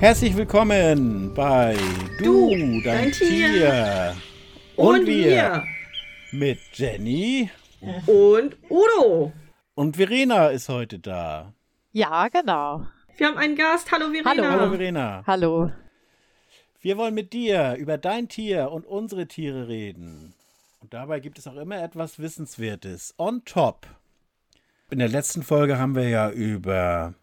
Herzlich willkommen bei Du, dein, dein Tier. Tier. Und, und wir. Mit Jenny. Und Udo. Und Verena ist heute da. Ja, genau. Wir haben einen Gast. Hallo Verena. Hallo, Hallo Verena. Hallo. Wir wollen mit dir über dein Tier und unsere Tiere reden. Und dabei gibt es auch immer etwas Wissenswertes. On top. In der letzten Folge haben wir ja über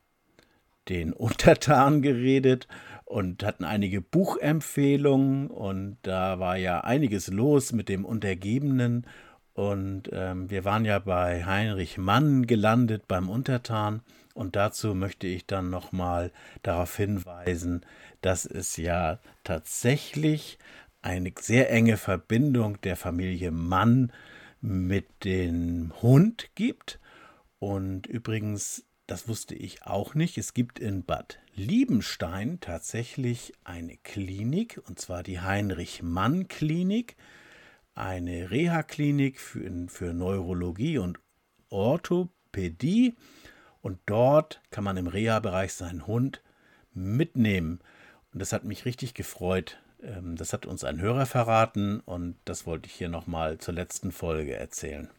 den Untertan geredet und hatten einige Buchempfehlungen. Und da war ja einiges los mit dem Untergebenen. Und ähm, wir waren ja bei Heinrich Mann gelandet beim Untertan. Und dazu möchte ich dann nochmal darauf hinweisen, dass es ja tatsächlich eine sehr enge Verbindung der Familie Mann mit dem Hund gibt. Und übrigens das wusste ich auch nicht. Es gibt in Bad Liebenstein tatsächlich eine Klinik, und zwar die Heinrich-Mann-Klinik, eine Reha-Klinik für, für Neurologie und Orthopädie. Und dort kann man im Reha-Bereich seinen Hund mitnehmen. Und das hat mich richtig gefreut. Ähm, das hat uns ein Hörer verraten und das wollte ich hier nochmal zur letzten Folge erzählen.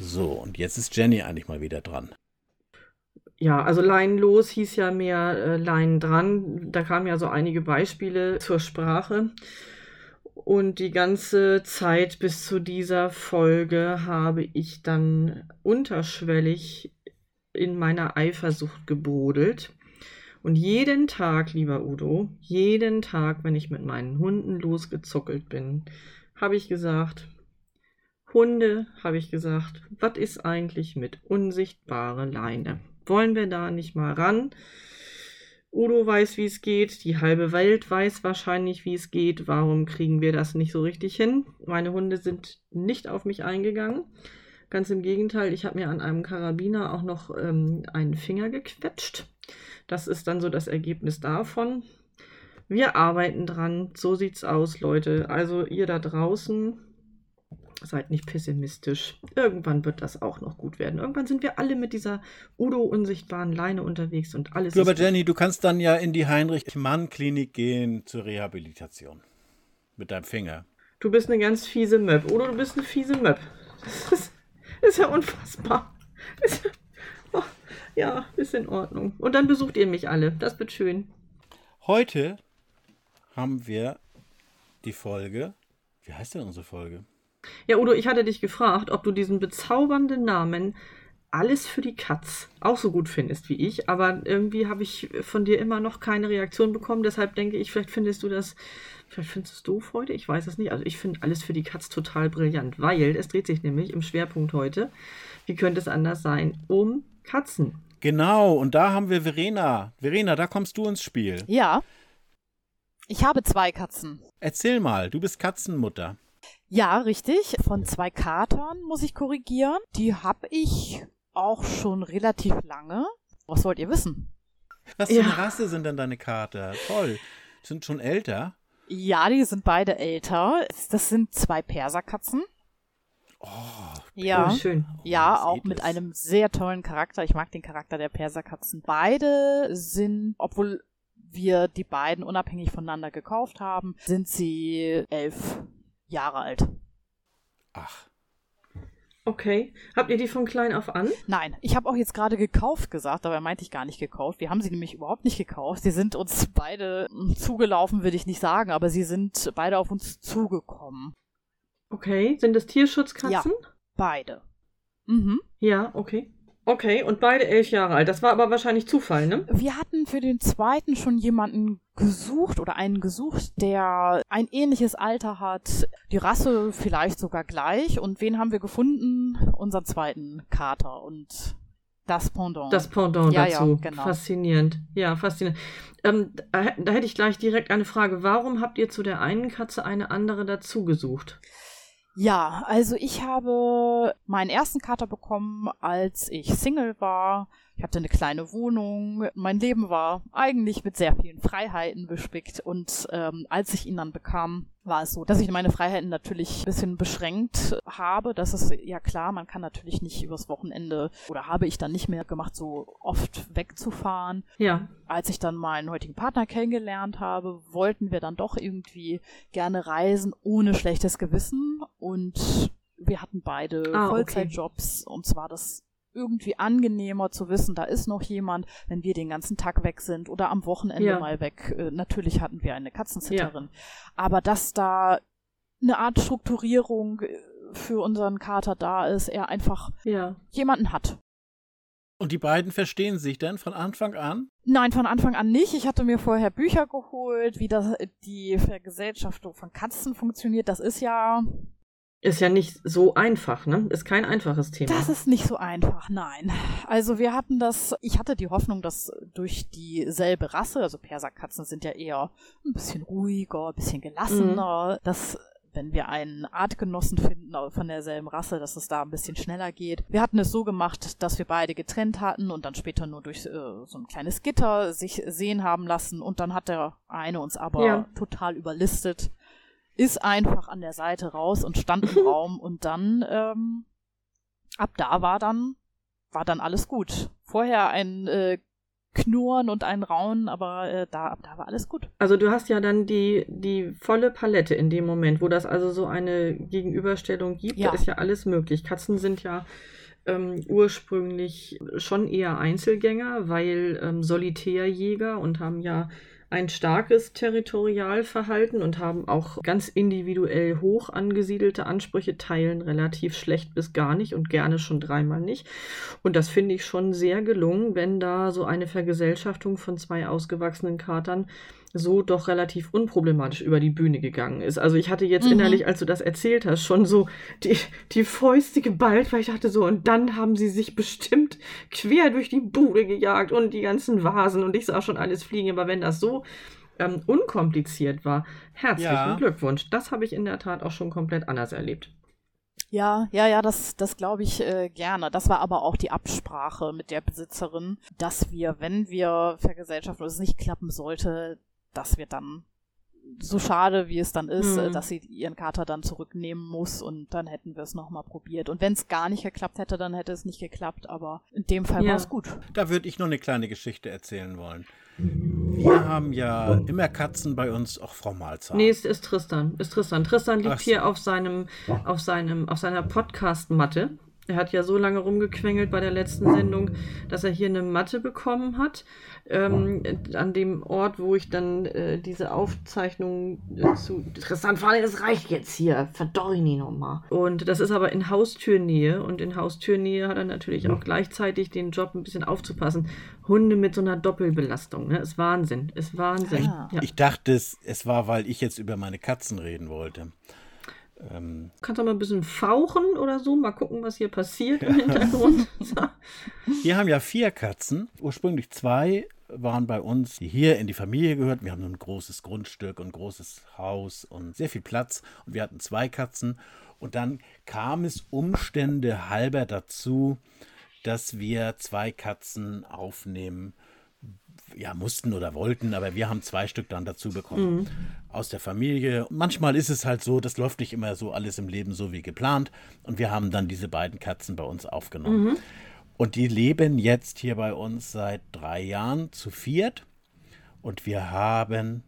So, und jetzt ist Jenny eigentlich mal wieder dran ja, also Leinen los hieß ja mehr äh, Leinen dran. Da kamen ja so einige Beispiele zur Sprache. Und die ganze Zeit bis zu dieser Folge habe ich dann unterschwellig in meiner Eifersucht gebrodelt. Und jeden Tag, lieber Udo, jeden Tag, wenn ich mit meinen Hunden losgezuckelt bin, habe ich gesagt, Hunde, habe ich gesagt, was ist eigentlich mit unsichtbare Leine? Wollen wir da nicht mal ran? Udo weiß, wie es geht. Die halbe Welt weiß wahrscheinlich, wie es geht. Warum kriegen wir das nicht so richtig hin? Meine Hunde sind nicht auf mich eingegangen. Ganz im Gegenteil, ich habe mir an einem Karabiner auch noch ähm, einen Finger gequetscht. Das ist dann so das Ergebnis davon. Wir arbeiten dran. So sieht's aus, Leute. Also ihr da draußen, Seid nicht pessimistisch. Irgendwann wird das auch noch gut werden. Irgendwann sind wir alle mit dieser Udo-unsichtbaren Leine unterwegs und alles. Du, aber Jenny, du kannst dann ja in die Heinrich-Mann-Klinik gehen zur Rehabilitation. Mit deinem Finger. Du bist eine ganz fiese Möb. Udo, du bist eine fiese Möb. Das ist, ist ja unfassbar. Ist ja, oh, ja, ist in Ordnung. Und dann besucht ihr mich alle. Das wird schön. Heute haben wir die Folge. Wie heißt denn unsere Folge? Ja, Udo, ich hatte dich gefragt, ob du diesen bezaubernden Namen alles für die Katz auch so gut findest wie ich, aber irgendwie habe ich von dir immer noch keine Reaktion bekommen. Deshalb denke ich, vielleicht findest du das, vielleicht findest du es doof heute, ich weiß es nicht. Also ich finde alles für die Katz total brillant, weil es dreht sich nämlich im Schwerpunkt heute, wie könnte es anders sein, um Katzen. Genau, und da haben wir Verena. Verena, da kommst du ins Spiel. Ja. Ich habe zwei Katzen. Erzähl mal, du bist Katzenmutter. Ja, richtig. Von zwei Katern muss ich korrigieren. Die habe ich auch schon relativ lange. Was wollt ihr wissen? Was für ja. eine Rasse sind denn deine Kater? Toll. Sind schon älter? Ja, die sind beide älter. Das sind zwei Perserkatzen. Oh, ja, oh, schön. Ja, auch mit einem sehr tollen Charakter. Ich mag den Charakter der Perserkatzen. Beide sind, obwohl wir die beiden unabhängig voneinander gekauft haben, sind sie elf Jahre alt. Ach. Okay. Habt ihr die von klein auf an? Nein, ich habe auch jetzt gerade gekauft gesagt, aber meinte ich gar nicht gekauft. Wir haben sie nämlich überhaupt nicht gekauft. Sie sind uns beide zugelaufen, würde ich nicht sagen, aber sie sind beide auf uns zugekommen. Okay. Sind das Tierschutzkatzen? Ja, beide. Mhm. Ja, okay. Okay, und beide elf Jahre alt. Das war aber wahrscheinlich Zufall, ne? Wir hatten für den zweiten schon jemanden gesucht oder einen gesucht, der ein ähnliches Alter hat, die Rasse vielleicht sogar gleich. Und wen haben wir gefunden? Unseren zweiten Kater und das Pendant. Das Pendant ja, dazu. Ja, genau. Faszinierend. Ja, faszinierend. Ähm, da, da hätte ich gleich direkt eine Frage. Warum habt ihr zu der einen Katze eine andere dazu gesucht? Ja, also ich habe meinen ersten Kater bekommen, als ich Single war. Ich hatte eine kleine Wohnung. Mein Leben war eigentlich mit sehr vielen Freiheiten bespickt. Und ähm, als ich ihn dann bekam, war es so, dass ich meine Freiheiten natürlich ein bisschen beschränkt habe. Das ist ja klar, man kann natürlich nicht übers Wochenende oder habe ich dann nicht mehr gemacht, so oft wegzufahren. Ja. Als ich dann meinen heutigen Partner kennengelernt habe, wollten wir dann doch irgendwie gerne reisen ohne schlechtes Gewissen und wir hatten beide Ah, okay. Vollzeitjobs und zwar das irgendwie angenehmer zu wissen, da ist noch jemand, wenn wir den ganzen Tag weg sind oder am Wochenende Ja. mal weg. Äh, Natürlich hatten wir eine Katzenzitterin, aber dass da eine Art Strukturierung äh, für unseren Kater da ist, er einfach Ja. jemanden hat. Und die beiden verstehen sich denn von Anfang an? Nein, von Anfang an nicht. Ich hatte mir vorher Bücher geholt, wie das, die Vergesellschaftung von Katzen funktioniert. Das ist ja, Ist ja nicht so einfach, ne? Ist kein einfaches Thema. das ist nicht so einfach, nein. Also wir hatten das, ich hatte die Hoffnung, dass durch dieselbe Rasse, also Perserkatzen sind ja eher ein bisschen ruhiger, ein bisschen gelassener, dass wenn wir einen Artgenossen finden von derselben Rasse, dass es da ein bisschen schneller geht. Wir hatten es so gemacht, dass wir beide getrennt hatten und dann später nur durch äh, so ein kleines Gitter sich sehen haben lassen und dann hat der eine uns aber Ja. total überlistet, ist einfach an der Seite raus und stand im Raum und dann ähm, ab da war dann war dann alles gut. Vorher ein äh, Knurren und ein Raunen, aber äh, da ab da war alles gut. Also du hast ja dann die, die volle Palette in dem Moment, wo das also so eine Gegenüberstellung gibt. Ja. Da ist ja alles möglich. Katzen sind ja ähm, ursprünglich schon eher Einzelgänger, weil ähm, Solitärjäger und haben ja ein starkes Territorialverhalten und haben auch ganz individuell hoch angesiedelte Ansprüche, teilen relativ schlecht bis gar nicht und gerne schon dreimal nicht. Und das finde ich schon sehr gelungen, wenn da so eine Vergesellschaftung von zwei ausgewachsenen Katern so doch relativ unproblematisch über die Bühne gegangen ist. Also ich hatte jetzt Mhm. innerlich, als du das erzählt hast, schon so die, die Fäuste geballt, weil ich dachte so, und dann haben sie sich bestimmt quer durch die Bude gejagt und die ganzen Vasen und ich sah schon alles fliegen. Aber wenn das so ähm, unkompliziert war, herzlichen Ja. Glückwunsch. Das habe ich in der Tat auch schon komplett anders erlebt. Ja, ja, ja, das, das glaube ich äh, gerne. Das war aber auch die Absprache mit der Besitzerin, dass wir, wenn wir vergesellschaften und es nicht klappen sollte, dass wir dann so schade, wie es dann ist, Mhm. äh, dass sie ihren Kater dann zurücknehmen muss und dann hätten wir es nochmal probiert. Und wenn es gar nicht geklappt hätte, dann hätte es nicht geklappt, aber in dem Fall Ja. war es gut. Da würde ich noch eine kleine Geschichte erzählen wollen. Wir haben ja immer Katzen bei uns, auch Frau Malzahl. Nee, es ist Tristan. Ist Tristan. Tristan liegt Ach so. hier auf seinem, auf seinem, auf seiner Podcast-Matte. Er hat ja so lange rumgequengelt bei der letzten Sendung, dass er hier eine Matte bekommen hat. Ähm, an dem Ort, wo ich dann äh, diese Aufzeichnung äh, zu. Tristan, Falle, das reicht jetzt hier. Verdorre ihn nochmal. Und das ist aber in Haustürnähe. Und in Haustürnähe hat er natürlich auch gleichzeitig den Job, ein bisschen aufzupassen. Hunde mit so einer Doppelbelastung. Ne? Ist Wahnsinn. Ist Wahnsinn. Ah. Ja. Ich dachte, es, es war, weil ich jetzt über meine Katzen reden wollte. Ähm, Kannst du mal ein bisschen fauchen oder so? Mal gucken, was hier passiert im Hintergrund. Wir haben ja vier Katzen. Ursprünglich zwei waren bei uns, die hier in die Familie gehörten. Wir haben ein großes Grundstück und ein großes Haus und sehr viel Platz. Und wir hatten zwei Katzen. Und dann kam es Umstände halber dazu, dass wir zwei Katzen aufnehmen ja, mussten oder wollten, aber wir haben zwei Stück dann dazu bekommen aus der Familie. Manchmal ist es halt so, das läuft nicht immer so alles im Leben so wie geplant und wir haben dann diese beiden Katzen bei uns aufgenommen. Und die leben jetzt hier bei uns seit drei Jahren zu viert und wir haben,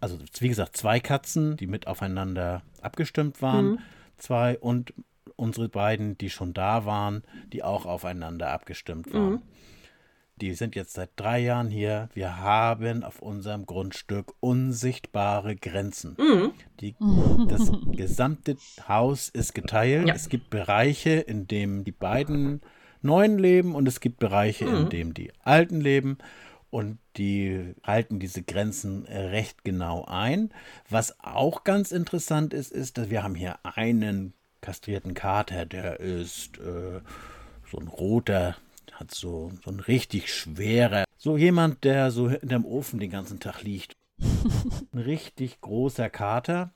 also wie gesagt, zwei Katzen, die mit aufeinander abgestimmt waren, zwei und unsere beiden, die schon da waren, die auch aufeinander abgestimmt waren. Die sind jetzt seit drei Jahren hier. Wir haben auf unserem Grundstück unsichtbare Grenzen. Die, das gesamte Haus ist geteilt. Ja. Es gibt Bereiche, in denen die beiden Neuen leben und es gibt Bereiche, in denen die Alten leben. Und die halten diese Grenzen recht genau ein. Was auch ganz interessant ist, ist, dass wir haben hier einen kastrierten Kater, der ist äh, so ein roter, hat so, so ein richtig schwerer, so jemand, der so hinterm Ofen den ganzen Tag liegt. ein richtig großer Kater.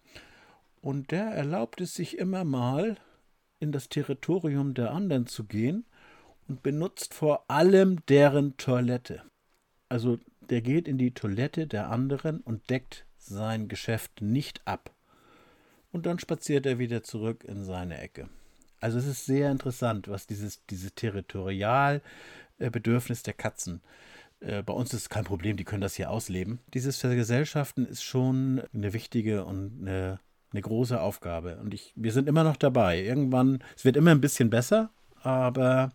Und der erlaubt es sich immer mal, in das Territorium der anderen zu gehen und benutzt vor allem deren Toilette. Also der geht in die Toilette der anderen und deckt sein Geschäft nicht ab. Und dann spaziert er wieder zurück in seine Ecke. Also es ist sehr interessant, was dieses, dieses Territorialbedürfnis der Katzen. Äh, bei uns ist es kein Problem, die können das hier ausleben. Dieses Vergesellschaften ist schon eine wichtige und eine, eine große Aufgabe. Und ich, wir sind immer noch dabei. Irgendwann, es wird immer ein bisschen besser, aber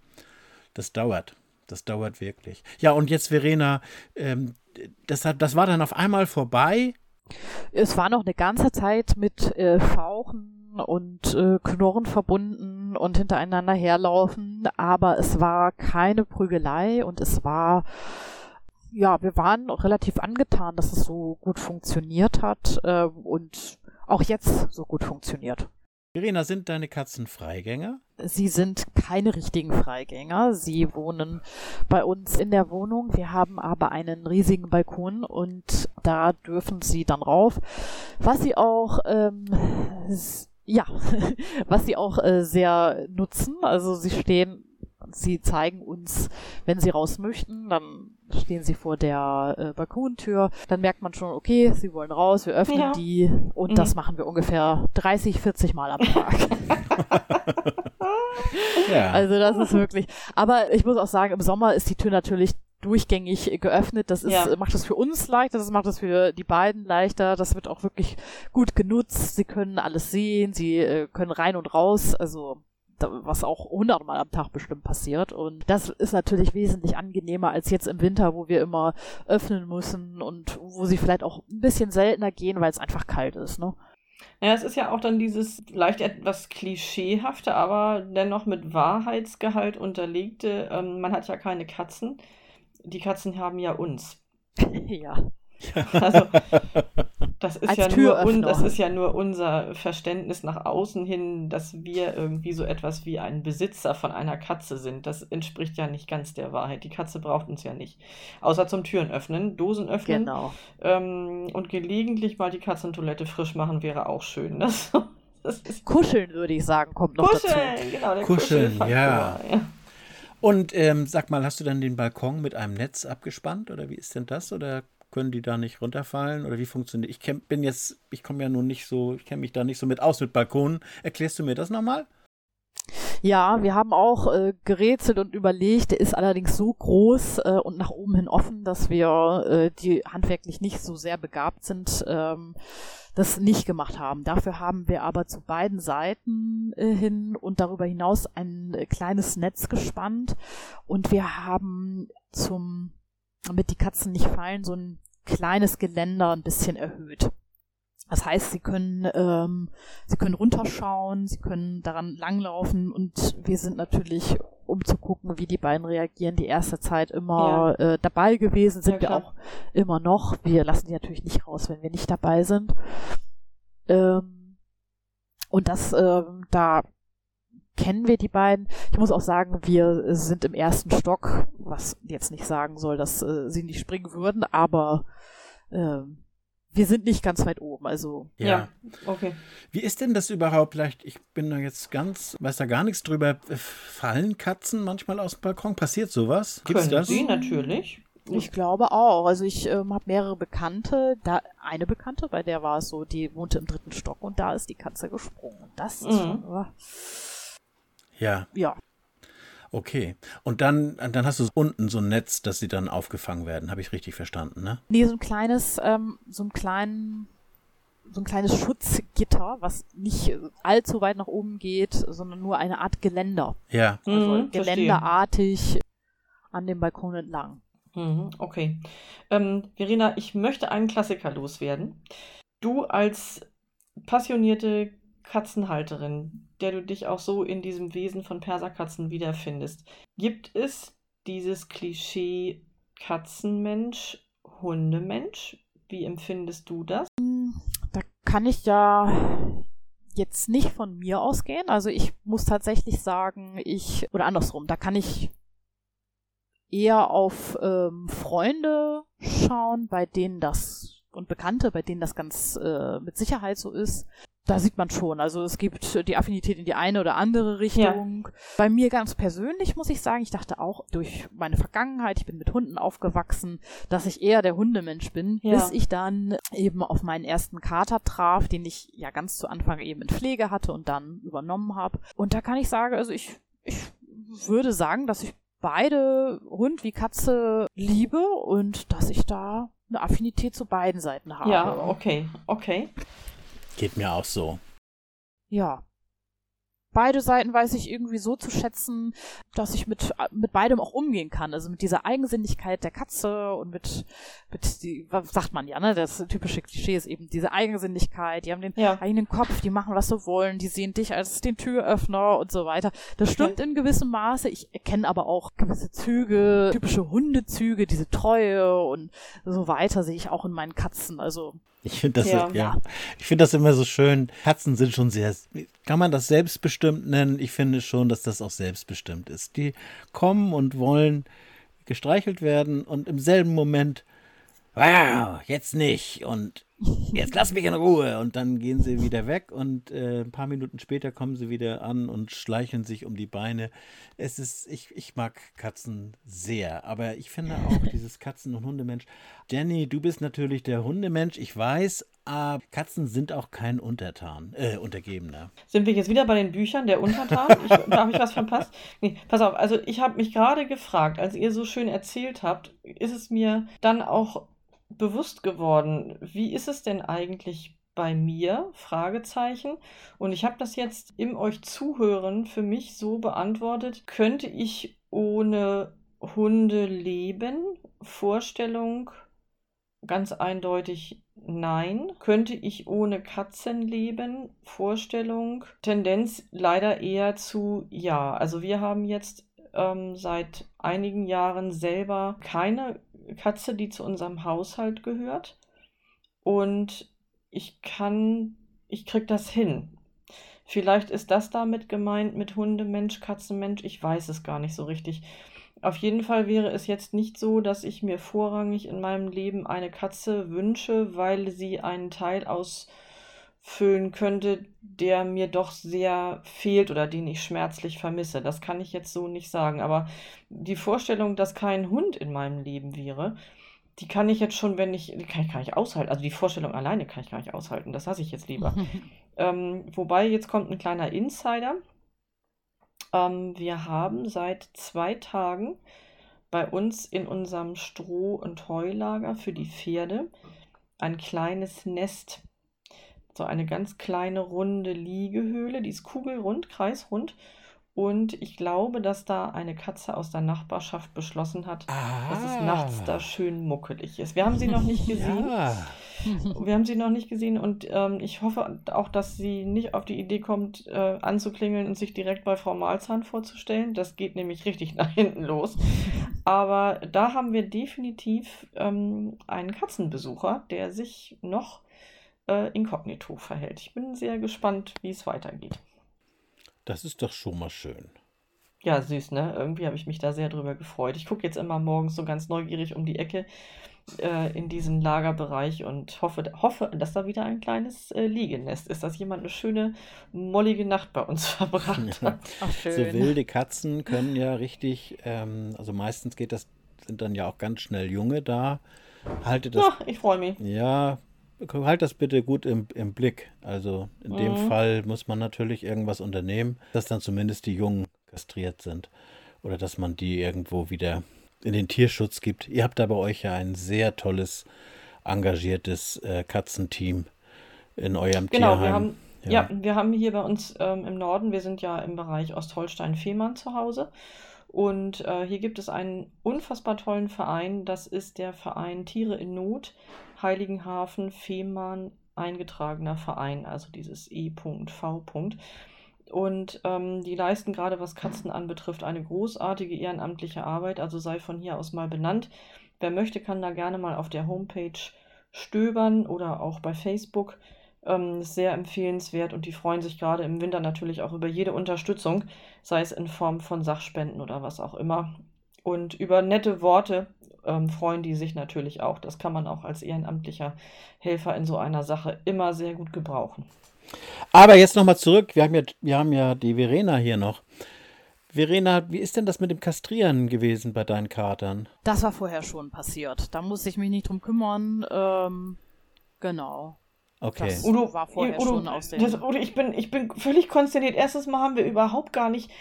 das dauert. Das dauert wirklich. Ja, und jetzt, Verena, ähm, das, hat, das war dann auf einmal vorbei. Es war noch eine ganze Zeit mit äh, Fauchen und äh, Knurren verbunden und hintereinander herlaufen, aber es war keine Prügelei und es war ja, wir waren relativ angetan, dass es so gut funktioniert hat äh, und auch jetzt so gut funktioniert. Irina, sind deine Katzen Freigänger? Sie sind keine richtigen Freigänger. Sie wohnen bei uns in der Wohnung. Wir haben aber einen riesigen Balkon und da dürfen sie dann rauf. Was sie auch ähm, ja, was sie auch äh, sehr nutzen. Also sie stehen, sie zeigen uns, wenn sie raus möchten, dann stehen sie vor der äh, Balkontür. Dann merkt man schon, okay, sie wollen raus, wir öffnen ja. die und mhm. das machen wir ungefähr 30, 40 Mal am Tag. ja. Also das ist wirklich. Aber ich muss auch sagen, im Sommer ist die Tür natürlich durchgängig geöffnet. Das ist, ja. macht es für uns leichter, das macht es für die beiden leichter. Das wird auch wirklich gut genutzt. Sie können alles sehen, sie äh, können rein und raus. Also was auch hundertmal am Tag bestimmt passiert. Und das ist natürlich wesentlich angenehmer als jetzt im Winter, wo wir immer öffnen müssen und wo sie vielleicht auch ein bisschen seltener gehen, weil es einfach kalt ist. Ne? Ja, es ist ja auch dann dieses leicht etwas klischeehafte, aber dennoch mit Wahrheitsgehalt unterlegte. Ähm, man hat ja keine Katzen die Katzen haben ja uns. ja. Also, das ist, ja nur un, das ist ja nur unser Verständnis nach außen hin, dass wir irgendwie so etwas wie ein Besitzer von einer Katze sind. Das entspricht ja nicht ganz der Wahrheit. Die Katze braucht uns ja nicht. Außer zum Türen öffnen, Dosen öffnen. Genau. Ähm, und gelegentlich mal die Katzentoilette frisch machen wäre auch schön. Das, das Kuscheln, würde ich sagen, kommt noch Kuscheln, dazu. Genau, der Kuscheln, ja. ja. Und ähm, sag mal, hast du dann den Balkon mit einem Netz abgespannt oder wie ist denn das? Oder können die da nicht runterfallen oder wie funktioniert? Ich kenn, bin jetzt, ich komme ja nun nicht so, ich kenne mich da nicht so mit aus mit Balkonen. Erklärst du mir das nochmal? Ja, wir haben auch äh, gerätselt und überlegt. Der ist allerdings so groß äh, und nach oben hin offen, dass wir, äh, die handwerklich nicht so sehr begabt sind, ähm, das nicht gemacht haben. Dafür haben wir aber zu beiden Seiten äh, hin und darüber hinaus ein äh, kleines Netz gespannt und wir haben zum, damit die Katzen nicht fallen, so ein kleines Geländer ein bisschen erhöht. Das heißt, sie können, ähm, sie können runterschauen, sie können daran langlaufen und wir sind natürlich, um zu gucken, wie die beiden reagieren, die erste Zeit immer ja. äh, dabei gewesen, sind ja, wir auch immer noch. Wir lassen die natürlich nicht raus, wenn wir nicht dabei sind. Ähm, und das, äh, da kennen wir die beiden. Ich muss auch sagen, wir sind im ersten Stock, was jetzt nicht sagen soll, dass äh, sie nicht springen würden, aber ähm, wir sind nicht ganz weit oben, also. Ja. ja. okay. Wie ist denn das überhaupt? Vielleicht, ich bin da jetzt ganz, weiß da gar nichts drüber. Fallen Katzen manchmal aus dem Balkon? Passiert sowas? Gibt's Können das? Sie natürlich. Ich glaube auch. Also ich ähm, habe mehrere Bekannte. Da eine Bekannte, bei der war es so, die wohnte im dritten Stock und da ist die Katze gesprungen. Das ist mhm. schon. Uh, ja. Ja. Okay. Und dann, dann hast du unten so ein Netz, dass sie dann aufgefangen werden. Habe ich richtig verstanden, ne? Nee, so ein kleines, ähm, so ein kleinen, so ein kleines Schutzgitter, was nicht allzu weit nach oben geht, sondern nur eine Art Geländer. Ja. Also mhm, geländerartig an dem Balkon entlang. Mhm, okay. Ähm, Verena, ich möchte einen Klassiker loswerden. Du als passionierte Katzenhalterin, der du dich auch so in diesem Wesen von Perserkatzen wiederfindest. Gibt es dieses Klischee Katzenmensch, Hundemensch? Wie empfindest du das? Da kann ich ja jetzt nicht von mir ausgehen. Also ich muss tatsächlich sagen, ich, oder andersrum, da kann ich eher auf ähm, Freunde schauen, bei denen das und Bekannte, bei denen das ganz äh, mit Sicherheit so ist da sieht man schon, also es gibt die Affinität in die eine oder andere Richtung. Ja. Bei mir ganz persönlich muss ich sagen, ich dachte auch durch meine Vergangenheit, ich bin mit Hunden aufgewachsen, dass ich eher der Hundemensch bin, ja. bis ich dann eben auf meinen ersten Kater traf, den ich ja ganz zu Anfang eben in Pflege hatte und dann übernommen habe. Und da kann ich sagen, also ich, ich würde sagen, dass ich beide Hund wie Katze liebe und dass ich da eine Affinität zu beiden Seiten habe. Ja, okay, okay. Geht mir auch so. Ja. Beide Seiten weiß ich irgendwie so zu schätzen, dass ich mit, mit beidem auch umgehen kann. Also mit dieser Eigensinnigkeit der Katze und mit, mit die, was sagt man ja, ne? Das typische Klischee ist eben diese Eigensinnigkeit. Die haben den ja. eigenen Kopf, die machen, was sie wollen, die sehen dich als den Türöffner und so weiter. Das stimmt okay. in gewissem Maße. Ich erkenne aber auch gewisse Züge, typische Hundezüge, diese Treue und so weiter sehe ich auch in meinen Katzen. Also ich finde das, ja. ja. ich finde das immer so schön. Katzen sind schon sehr, kann man das selbstbestimmt nennen? Ich finde schon, dass das auch selbstbestimmt ist. Die kommen und wollen gestreichelt werden und im selben Moment, wow, jetzt nicht und jetzt lass mich in Ruhe. Und dann gehen sie wieder weg und äh, ein paar Minuten später kommen sie wieder an und schleichen sich um die Beine. Es ist, ich, ich mag Katzen sehr, aber ich finde auch dieses Katzen- und Hundemensch. Jenny, du bist natürlich der Hundemensch, ich weiß, aber Katzen sind auch kein Untertan, äh, Untergebener. Sind wir jetzt wieder bei den Büchern der Untertan? Ich, habe ich was verpasst? Nee, pass auf, also ich habe mich gerade gefragt, als ihr so schön erzählt habt, ist es mir dann auch bewusst geworden, wie ist es denn eigentlich bei mir? Fragezeichen. Und ich habe das jetzt im euch zuhören für mich so beantwortet, könnte ich ohne Hunde leben? Vorstellung ganz eindeutig nein. Könnte ich ohne Katzen leben? Vorstellung Tendenz leider eher zu ja. Also wir haben jetzt ähm, seit einigen Jahren selber keine Katze, die zu unserem Haushalt gehört. Und ich kann, ich krieg das hin. Vielleicht ist das damit gemeint mit Hundemensch, Katzenmensch, ich weiß es gar nicht so richtig. Auf jeden Fall wäre es jetzt nicht so, dass ich mir vorrangig in meinem Leben eine Katze wünsche, weil sie einen Teil ausfüllen könnte, der mir doch sehr fehlt oder den ich schmerzlich vermisse. Das kann ich jetzt so nicht sagen. Aber die Vorstellung, dass kein Hund in meinem Leben wäre, die kann ich jetzt schon, wenn ich, die kann ich gar nicht aushalten. Also die Vorstellung alleine kann ich gar nicht aushalten. Das hasse ich jetzt lieber. ähm, wobei, jetzt kommt ein kleiner Insider. Ähm, wir haben seit zwei Tagen bei uns in unserem Stroh- und Heulager für die Pferde ein kleines Nest. So eine ganz kleine runde Liegehöhle, die ist kugelrund, kreisrund. Und ich glaube, dass da eine Katze aus der Nachbarschaft beschlossen hat, ah. dass es nachts da schön muckelig ist. Wir haben sie noch nicht gesehen. Ja. Wir haben sie noch nicht gesehen und ähm, ich hoffe auch, dass sie nicht auf die Idee kommt, äh, anzuklingeln und sich direkt bei Frau Malzahn vorzustellen. Das geht nämlich richtig nach hinten los. Aber da haben wir definitiv ähm, einen Katzenbesucher, der sich noch äh, inkognito verhält. Ich bin sehr gespannt, wie es weitergeht. Das ist doch schon mal schön. Ja, süß, ne? Irgendwie habe ich mich da sehr drüber gefreut. Ich gucke jetzt immer morgens so ganz neugierig um die Ecke äh, in diesen Lagerbereich und hoffe, hoffe, dass da wieder ein kleines äh, Liegenest ist, dass jemand eine schöne, mollige Nacht bei uns verbracht hat. Ach, schön. So wilde Katzen können ja richtig, ähm, also meistens geht das, sind dann ja auch ganz schnell Junge da. Haltet das. Ach, ich freue mich. Ja, halt das bitte gut im, im Blick. Also in mhm. dem Fall muss man natürlich irgendwas unternehmen, dass dann zumindest die Jungen kastriert sind. Oder dass man die irgendwo wieder in den Tierschutz gibt. Ihr habt da bei euch ja ein sehr tolles, engagiertes äh, Katzenteam in eurem genau, Tierheim. Wir haben, ja. ja. wir haben hier bei uns ähm, im Norden, wir sind ja im Bereich Ostholstein-Fehmarn zu Hause. Und äh, hier gibt es einen unfassbar tollen Verein. Das ist der Verein Tiere in Not, Heiligenhafen, Fehmarn, eingetragener Verein, also dieses E.V. Und ähm, die leisten gerade, was Katzen anbetrifft, eine großartige ehrenamtliche Arbeit, also sei von hier aus mal benannt. Wer möchte, kann da gerne mal auf der Homepage stöbern oder auch bei Facebook. Ähm, sehr empfehlenswert und die freuen sich gerade im Winter natürlich auch über jede Unterstützung, sei es in Form von Sachspenden oder was auch immer. Und über nette Worte ähm, freuen die sich natürlich auch. Das kann man auch als ehrenamtlicher Helfer in so einer Sache immer sehr gut gebrauchen. Aber jetzt nochmal zurück. Wir haben, ja, wir haben ja die Verena hier noch. Verena, wie ist denn das mit dem Kastrieren gewesen bei deinen Katern? Das war vorher schon passiert. Da musste ich mich nicht drum kümmern. Ähm, genau. Okay. Das Udo, war vorher Udo, schon aus dem. das, Udo, ich bin, ich bin völlig konsterniert. Erstes Mal haben wir überhaupt gar nicht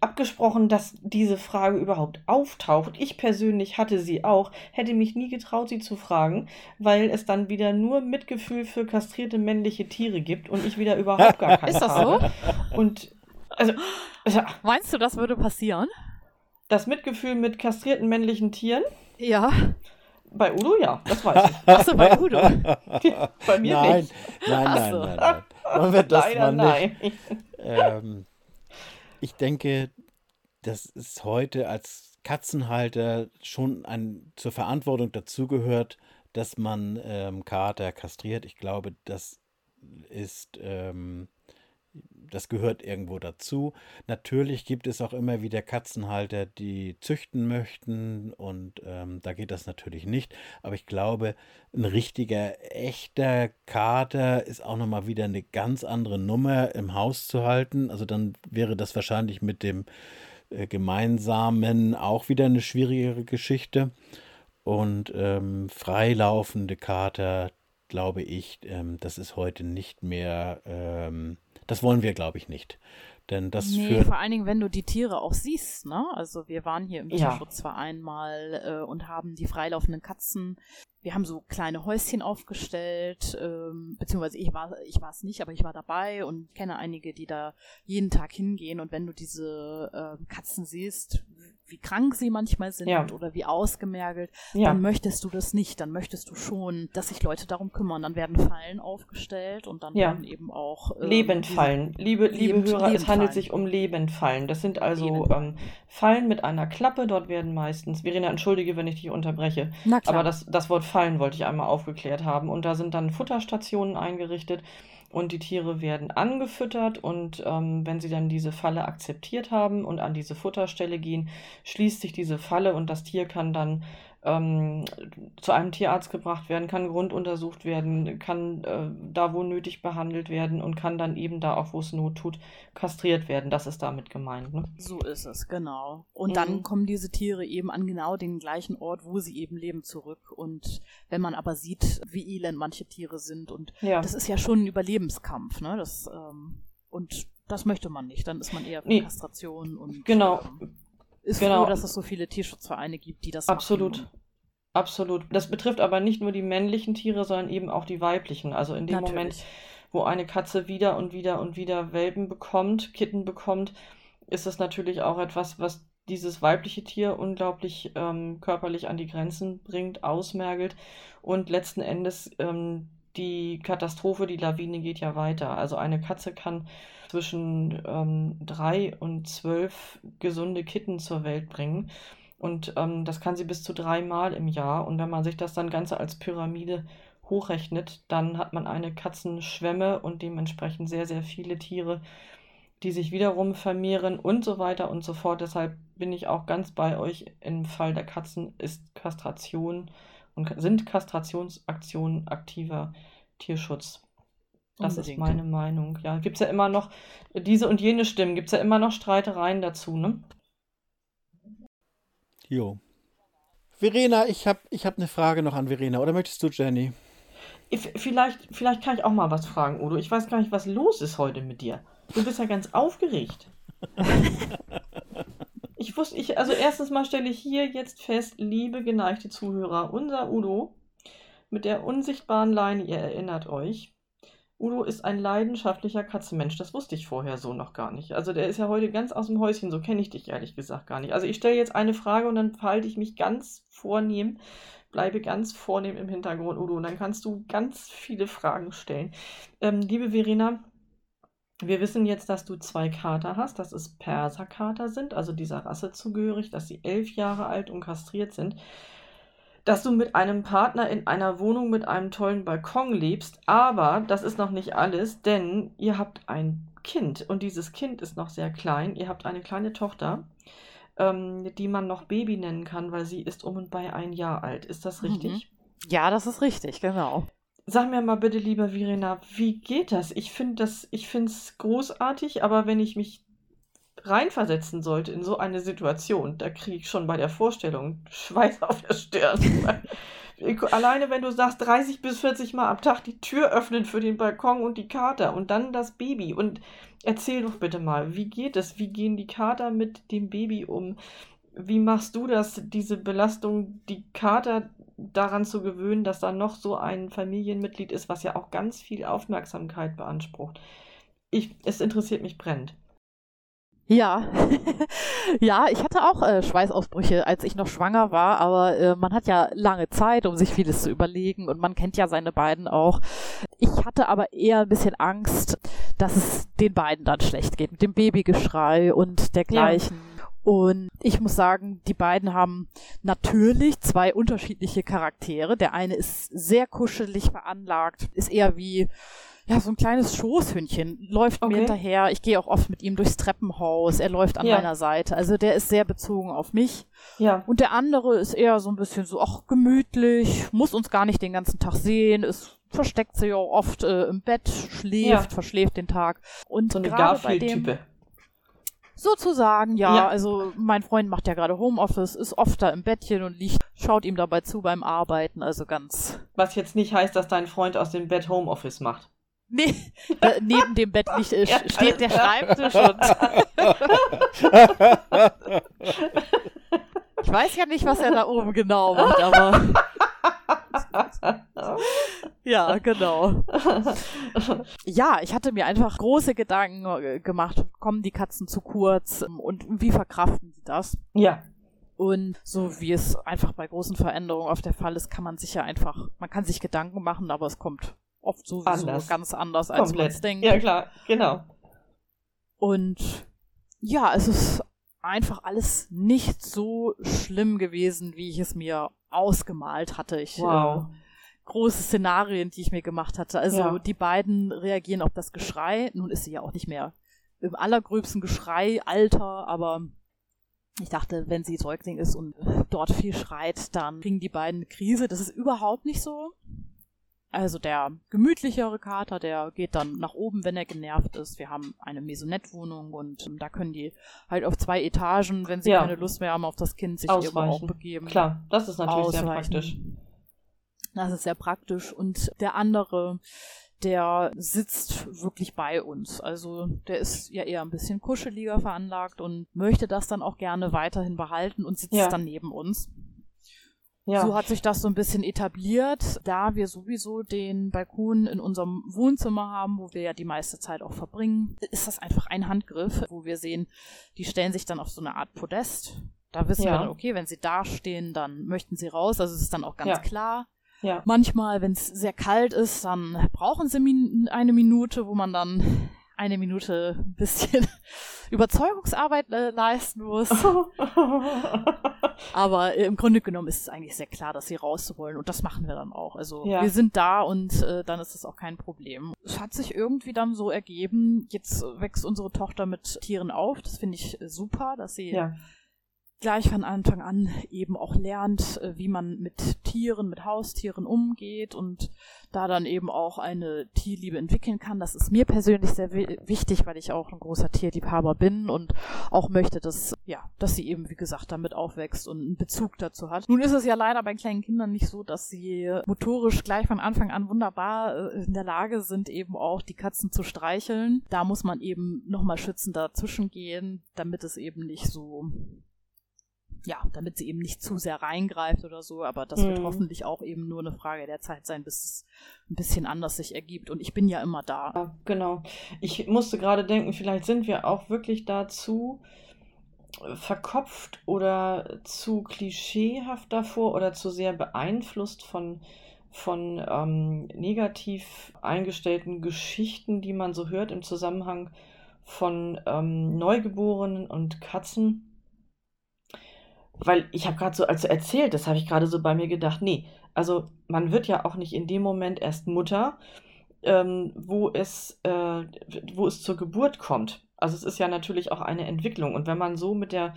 abgesprochen, dass diese Frage überhaupt auftaucht. Ich persönlich hatte sie auch, hätte mich nie getraut, sie zu fragen, weil es dann wieder nur Mitgefühl für kastrierte männliche Tiere gibt und ich wieder überhaupt gar keins Ist das so? Und also, also Meinst du, das würde passieren? das Mitgefühl mit kastrierten männlichen Tieren, Ja. Bei Udo ja, das weiß ich. Achso, bei Udo. Bei mir nein, nicht. nein, nein, so. nein, nein. Wollen wir das Leider mal nicht? nein. Ähm, ich denke, das ist heute als Katzenhalter schon ein, zur Verantwortung dazugehört, dass man ähm, Kater kastriert. Ich glaube, das ist, ähm, das gehört irgendwo dazu. Natürlich gibt es auch immer wieder Katzenhalter, die züchten möchten und ähm, da geht das natürlich nicht. Aber ich glaube, ein richtiger, echter Kater ist auch nochmal wieder eine ganz andere Nummer im Haus zu halten. Also dann wäre das wahrscheinlich mit dem äh, Gemeinsamen auch wieder eine schwierigere Geschichte. Und ähm, freilaufende Kater, glaube ich, ähm, das ist heute nicht mehr, ähm, das wollen wir, glaube ich, nicht. Denn das nee, führt. vor allen Dingen, wenn du die Tiere auch siehst, ne? Also wir waren hier im Ja. Tierschutzverein mal äh, und haben die freilaufenden Katzen. Wir haben so kleine Häuschen aufgestellt, ähm, beziehungsweise ich war ich war es nicht, aber ich war dabei und kenne einige, die da jeden Tag hingehen. Und wenn du diese ähm, Katzen siehst, wie krank sie manchmal sind Ja. oder wie ausgemergelt, Ja. dann möchtest du das nicht. Dann möchtest du schon, dass sich Leute darum kümmern. Dann werden Fallen aufgestellt und dann Ja. werden eben auch ähm, Lebendfallen. Liebe, liebe Lebend- Hörer, es handelt Lebendfallen. sich um Lebendfallen. Das sind also Lebendfallen. ähm, Fallen mit einer Klappe. Dort werden meistens, Verena, entschuldige, wenn ich dich unterbreche, aber das, das Wort Fallen wollte ich einmal aufgeklärt haben. Und da sind dann Futterstationen eingerichtet und die Tiere werden angefüttert. Und ähm, wenn sie dann diese Falle akzeptiert haben und an diese Futterstelle gehen, schließt sich diese Falle und das Tier kann dann ähm, zu einem Tierarzt gebracht werden, kann grunduntersucht werden, kann äh, da wo nötig behandelt werden und kann dann eben da auch, wo es Not tut, kastriert werden. Das ist damit gemeint. Ne? So ist es, genau. Und Mhm. dann kommen diese Tiere eben an genau den gleichen Ort, wo sie eben leben, zurück. Und wenn man aber sieht, wie elend manche Tiere sind, und Ja. das ist ja schon ein Überlebenskampf, ne? Das, ähm, und das möchte man nicht. Dann ist man eher für Nee. Kastration und Genau. ähm, ist Genau. froh, dass es so viele Tierschutzvereine gibt, die das Absolut. machen. Absolut. Das betrifft aber nicht nur die männlichen Tiere, sondern eben auch die weiblichen. Also in dem Natürlich. Moment, wo eine Katze wieder und wieder und wieder Welpen bekommt, Kitten bekommt, ist es natürlich auch etwas, was dieses weibliche Tier unglaublich ähm, körperlich an die Grenzen bringt, ausmergelt und letzten Endes ähm, die Katastrophe, die Lawine geht ja weiter. Also eine Katze kann zwischen ähm, drei und zwölf gesunde Kitten zur Welt bringen. Und ähm, das kann sie bis zu dreimal im Jahr. Und wenn man sich das dann Ganze als Pyramide hochrechnet, dann hat man eine Katzenschwemme und dementsprechend sehr, sehr viele Tiere, die sich wiederum vermehren und so weiter und so fort. Deshalb bin ich auch ganz bei euch. Im Fall der Katzen ist Kastration und sind Kastrationsaktionen aktiver Tierschutz. Das ist Unbedingt. meine Meinung. Ja, gibt es ja immer noch diese und jene Stimmen, gibt es ja immer noch Streitereien dazu, ne? Jo. Verena, ich habe ich hab eine Frage noch an Verena. Oder möchtest du, Jenny? Ich- Vielleicht, vielleicht kann ich auch mal was fragen, Udo. Ich weiß gar nicht, was los ist heute mit dir. Du bist ja ganz aufgeregt. Ich wusste, ich, also erstens mal stelle ich hier jetzt fest, liebe geneigte Zuhörer, unser Udo mit der unsichtbaren Leine, ihr erinnert euch. Udo ist ein leidenschaftlicher Katzenmensch. Das wusste ich vorher so noch gar nicht. Also der ist ja heute ganz aus dem Häuschen. So kenne ich dich ehrlich gesagt gar nicht. Also ich stelle jetzt eine Frage und dann verhalte ich mich ganz vornehm, bleibe ganz vornehm im Hintergrund, Udo. Und dann kannst du ganz viele Fragen stellen. Ähm, liebe Verena, wir wissen jetzt, dass du zwei Kater hast, dass es Perserkater sind, also dieser Rasse zugehörig, dass sie elf Jahre alt und kastriert sind. Dass du mit einem Partner in einer Wohnung mit einem tollen Balkon lebst, aber das ist noch nicht alles, denn ihr habt ein Kind und dieses Kind ist noch sehr klein. Ihr habt eine kleine Tochter, ähm, die man noch Baby nennen kann, weil sie ist um und bei ein Jahr alt. Ist das Mhm. richtig? Ja, das ist richtig, genau. Sag mir mal bitte, lieber Virena, wie geht das? Ich finde das, ich finde es großartig, aber wenn ich mich reinversetzen sollte in so eine Situation, da kriege ich schon bei der Vorstellung Schweiß auf der Stirn. Alleine wenn du sagst, 30 bis 40 Mal am Tag die Tür öffnen für den Balkon und die Kater und dann das Baby. Und erzähl doch bitte mal, wie geht es? Wie gehen die Kater mit dem Baby um? Wie machst du das, diese Belastung, die Kater daran zu gewöhnen, dass da noch so ein Familienmitglied ist, was ja auch ganz viel Aufmerksamkeit beansprucht? Ich, es interessiert mich brennend. Ja, ja, ich hatte auch äh, Schweißausbrüche, als ich noch schwanger war, aber äh, man hat ja lange Zeit, um sich vieles zu überlegen und man kennt ja seine beiden auch. Ich hatte aber eher ein bisschen Angst, dass es den beiden dann schlecht geht, mit dem Babygeschrei und dergleichen. Ja. Und ich muss sagen, die beiden haben natürlich zwei unterschiedliche Charaktere. Der eine ist sehr kuschelig veranlagt, ist eher wie ja, so ein kleines Schoßhündchen läuft okay. mir hinterher. Ich gehe auch oft mit ihm durchs Treppenhaus. Er läuft an ja. meiner Seite. Also der ist sehr bezogen auf mich. Ja. Und der andere ist eher so ein bisschen so, ach, gemütlich, muss uns gar nicht den ganzen Tag sehen, ist versteckt sich auch oft äh, im Bett, schläft, ja. verschläft den Tag. Und so eine Garfield-Type. Sozusagen, ja. ja. Also mein Freund macht ja gerade Homeoffice, ist oft da im Bettchen und liegt, schaut ihm dabei zu beim Arbeiten, also ganz. Was jetzt nicht heißt, dass dein Freund aus dem Bett Homeoffice macht. Nee, da, neben dem Bett liegt, äh, steht der Schreibtisch und. ich weiß ja nicht, was er da oben genau macht, aber. ja, genau. Ja, ich hatte mir einfach große Gedanken äh, gemacht, kommen die Katzen zu kurz ähm, und wie verkraften die das? Ja. Und so wie es einfach bei großen Veränderungen auf der Fall ist, kann man sich ja einfach, man kann sich Gedanken machen, aber es kommt oft sowieso anders. ganz anders, als man es denkt. Ja, klar, genau. Und ja, es ist einfach alles nicht so schlimm gewesen, wie ich es mir ausgemalt hatte. Ich, wow. Äh, große Szenarien, die ich mir gemacht hatte. Also ja. die beiden reagieren auf das Geschrei. Nun ist sie ja auch nicht mehr im allergröbsten Geschrei, Alter, aber ich dachte, wenn sie Säugling ist und dort viel schreit, dann kriegen die beiden eine Krise. Das ist überhaupt nicht so. Also der gemütlichere Kater, der geht dann nach oben, wenn er genervt ist. Wir haben eine Maisonette-Wohnung und ähm, da können die halt auf zwei Etagen, wenn sie ja. keine Lust mehr haben auf das Kind, sich irgendwo auch begeben. Klar, das ist natürlich Ausweichen. sehr praktisch. Das ist sehr praktisch. Und der andere, der sitzt wirklich bei uns. Also der ist ja eher ein bisschen kuscheliger veranlagt und möchte das dann auch gerne weiterhin behalten und sitzt ja. dann neben uns. Ja. So hat sich das so ein bisschen etabliert, da wir sowieso den Balkon in unserem Wohnzimmer haben, wo wir ja die meiste Zeit auch verbringen, ist das einfach ein Handgriff, wo wir sehen, die stellen sich dann auf so eine Art Podest. Da wissen ja. wir dann, okay, wenn sie da stehen, dann möchten sie raus. Also es ist dann auch ganz ja. klar. Ja. Manchmal, wenn es sehr kalt ist, dann brauchen sie min eine Minute, wo man dann eine Minute ein bisschen Überzeugungsarbeit äh, leisten muss. Aber äh, im Grunde genommen ist es eigentlich sehr klar, dass sie raus wollen und das machen wir dann auch. Also ja. wir sind da und äh, dann ist es auch kein Problem. Es hat sich irgendwie dann so ergeben, jetzt wächst unsere Tochter mit Tieren auf. Das finde ich super, dass sie ja gleich von Anfang an eben auch lernt, äh, wie man mit Tieren, mit Haustieren umgeht und da dann eben auch eine Tierliebe entwickeln kann. Das ist mir persönlich sehr wichtig, weil ich auch ein großer Tierliebhaber bin und auch möchte, dass, ja, dass sie eben, wie gesagt, damit aufwächst und einen Bezug dazu hat. Nun ist es ja leider bei kleinen Kindern nicht so, dass sie motorisch gleich von Anfang an wunderbar äh, in der Lage sind, eben auch die Katzen zu streicheln. Da muss man eben nochmal schützend dazwischen gehen, damit es eben nicht so ja, damit sie eben nicht zu sehr reingreift oder so, aber das mhm. wird hoffentlich auch eben nur eine Frage der Zeit sein, bis es ein bisschen anders sich ergibt. Und ich bin ja immer da. Ja, genau. Ich musste gerade denken, vielleicht sind wir auch wirklich dazu verkopft oder zu klischeehaft davor oder zu sehr beeinflusst von, von ähm, negativ eingestellten Geschichten, die man so hört im Zusammenhang von ähm, Neugeborenen und Katzen weil ich habe gerade so, als du erzählt, das habe ich gerade so bei mir gedacht, nee, also man wird ja auch nicht in dem Moment erst Mutter, ähm, wo, es, äh, wo es zur Geburt kommt. Also es ist ja natürlich auch eine Entwicklung. Und wenn man so mit der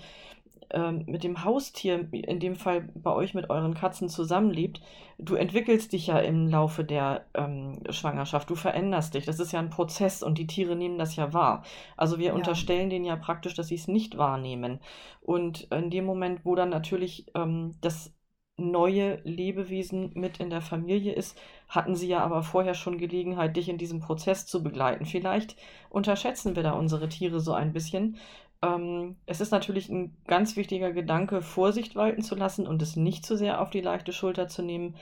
ähm, mit dem Haustier, in dem Fall bei euch mit euren Katzen zusammenlebt, du entwickelst dich ja im Laufe der ähm, Schwangerschaft, du veränderst dich. Das ist ja ein Prozess und die Tiere nehmen das ja wahr. Also wir Ja. unterstellen denen ja praktisch, dass sie es nicht wahrnehmen. Und in dem Moment, wo dann natürlich ähm, das neue Lebewesen mit in der Familie ist, hatten sie ja aber vorher schon Gelegenheit, dich in diesem Prozess zu begleiten. Vielleicht unterschätzen wir da unsere Tiere so ein bisschen. Ähm, es ist natürlich ein ganz wichtiger Gedanke, Vorsicht walten zu lassen und es nicht zu sehr auf die leichte Schulter zu nehmen.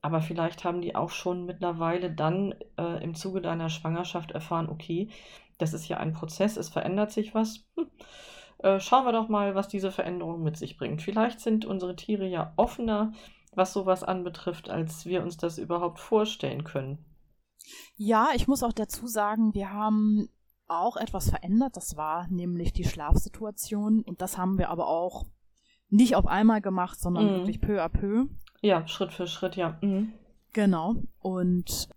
Aber vielleicht haben die auch schon mittlerweile dann äh, im Zuge deiner Schwangerschaft erfahren, okay, das ist ja ein Prozess, es verändert sich was. Hm. Äh, schauen wir doch mal, was diese Veränderung mit sich bringt. Vielleicht sind unsere Tiere ja offener, was sowas anbetrifft, als wir uns das überhaupt vorstellen können. Ja, ich muss auch dazu sagen, wir haben auch etwas verändert. Das war nämlich die Schlafsituation. Und das haben wir aber auch nicht auf einmal gemacht, sondern Mhm. wirklich peu à peu. Ja, Schritt für Schritt, ja. Mhm. Genau. Und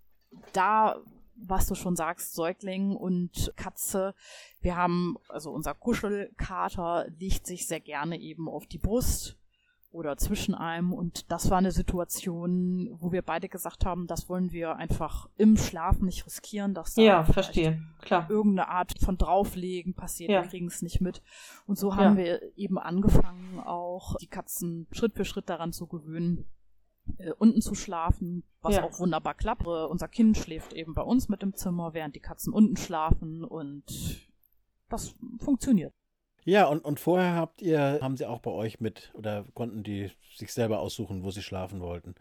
da, was du schon sagst, Säugling und Katze, wir haben, also unser Kuschelkater legt sich sehr gerne eben auf die Brust oder zwischen einem. Und das war eine Situation, wo wir beide gesagt haben, das wollen wir einfach im Schlaf nicht riskieren, dass da Ja, verstehe. Klar. irgendeine Art von drauflegen passiert, Ja. wir kriegen es nicht mit. Und so haben Ja. wir eben angefangen, auch die Katzen Schritt für Schritt daran zu gewöhnen, äh, unten zu schlafen, was Ja. auch wunderbar klappt. Äh, unser Kind schläft eben bei uns mit im Zimmer, während die Katzen unten schlafen und das funktioniert. Ja, und, und vorher habt ihr, haben sie auch bei euch mit oder konnten die sich selber aussuchen, wo sie schlafen wollten?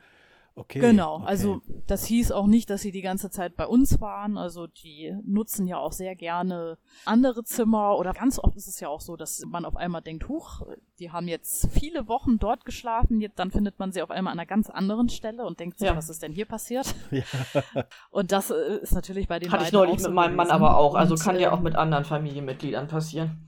Okay. Genau, okay. also das hieß auch nicht, dass sie die ganze Zeit bei uns waren. Also die nutzen ja auch sehr gerne andere Zimmer oder ganz oft ist es ja auch so, dass man auf einmal denkt, huch, die haben jetzt viele Wochen dort geschlafen, jetzt, dann findet man sie auf einmal an einer ganz anderen Stelle und denkt sich, Ja. was ist denn hier passiert? Ja. Und das äh, ist natürlich bei den Hatte ich neulich auch so mit meinem Mann aber auch. Also Und, kann ja auch ähm, mit anderen Familienmitgliedern passieren.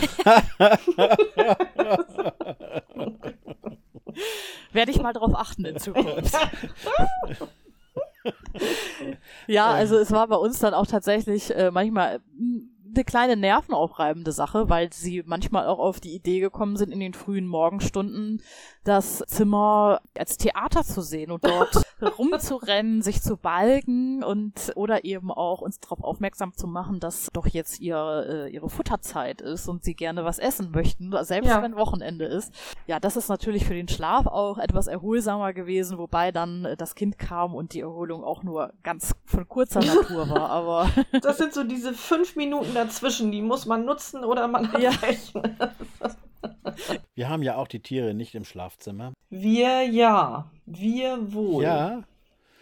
Werde ich mal drauf achten in Zukunft. ja, also es war bei uns dann auch tatsächlich äh, manchmal äh, eine kleine nervenaufreibende Sache, weil sie manchmal auch auf die Idee gekommen sind, in den frühen Morgenstunden das Zimmer als Theater zu sehen und dort rumzurennen, sich zu balgen und oder eben auch uns darauf aufmerksam zu machen, dass doch jetzt ihr, äh, ihre Futterzeit ist und sie gerne was essen möchten, selbst Ja. wenn Wochenende ist. Ja, das ist natürlich für den Schlaf auch etwas erholsamer gewesen, wobei dann äh, das Kind kam und die Erholung auch nur ganz von kurzer Natur war. Aber Das sind so diese fünf Minuten dazwischen, die muss man nutzen oder man hat Ja. Wir haben ja auch die Tiere nicht im Schlafzimmer. Wir ja, wir wohl. Ja,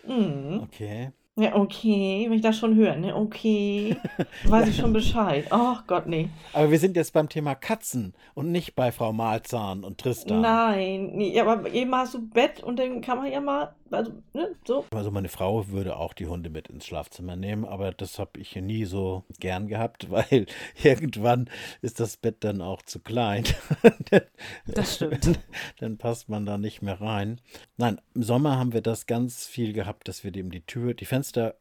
Mhm. okay. Ja, okay, wenn ich das schon höre, ne? Okay. Weiß ich schon Bescheid. Oh Gott, nee. Aber wir sind jetzt beim Thema Katzen und nicht bei Frau Malzahn und Tristan. Nein, nee, ja, aber eben hast du Bett und dann kann man ja mal, also, ne, so. Also meine Frau würde auch die Hunde mit ins Schlafzimmer nehmen, aber das habe ich nie so gern gehabt, weil irgendwann ist das Bett dann auch zu klein. Das stimmt. Dann passt man da nicht mehr rein. Nein, im Sommer haben wir das ganz viel gehabt, dass wir dem die Tür, die Fenster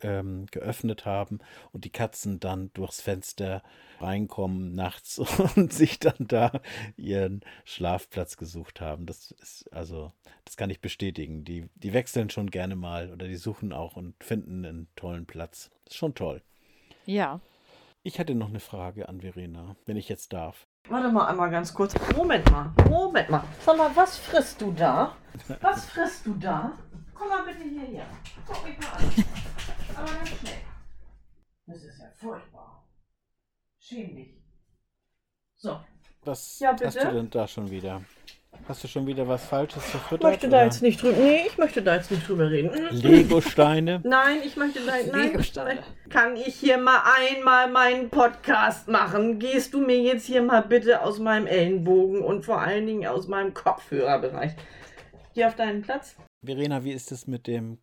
ähm, geöffnet haben und die Katzen dann durchs Fenster reinkommen nachts und sich dann da ihren Schlafplatz gesucht haben. Das ist also, das kann ich bestätigen. Die, die wechseln schon gerne mal oder die suchen auch und finden einen tollen Platz. Das ist schon toll. ja. Ich hatte noch eine Frage an Verena, wenn ich jetzt darf. Warte mal einmal ganz kurz. Moment mal, Moment mal. Sag mal, was frisst du da? Was frisst du da? Komm mal bitte hierher. Guck mich mal an. Aber ganz schnell. Das ist ja furchtbar. Schäm dich. So. Was Ja, hast du denn da schon wieder? Hast du schon wieder was Falsches Ich verfüttert? möchte da oder? jetzt nicht drüber. Nee, ich möchte da jetzt nicht drüber reden. Legosteine? Nein, ich möchte da. Legosteine. kann ich hier mal einmal meinen Podcast machen? Gehst du mir jetzt hier mal bitte aus meinem Ellenbogen und vor allen Dingen aus meinem Kopfhörerbereich? Hier auf deinen Platz. Verena, wie ist es mit dem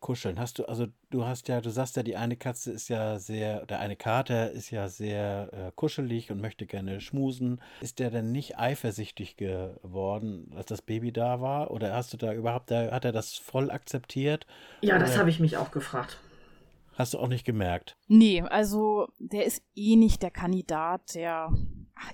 Kuscheln? Hast du, also du hast ja, du sagst ja, die eine Katze ist ja sehr, oder eine Kater ist ja sehr äh, kuschelig und möchte gerne schmusen. Ist der denn nicht eifersüchtig geworden, als das Baby da war? Oder hast du da überhaupt, da, hat er das voll akzeptiert? Ja, das habe ich mich auch gefragt. Hast du auch nicht gemerkt? Nee, also der ist eh nicht der Kandidat, der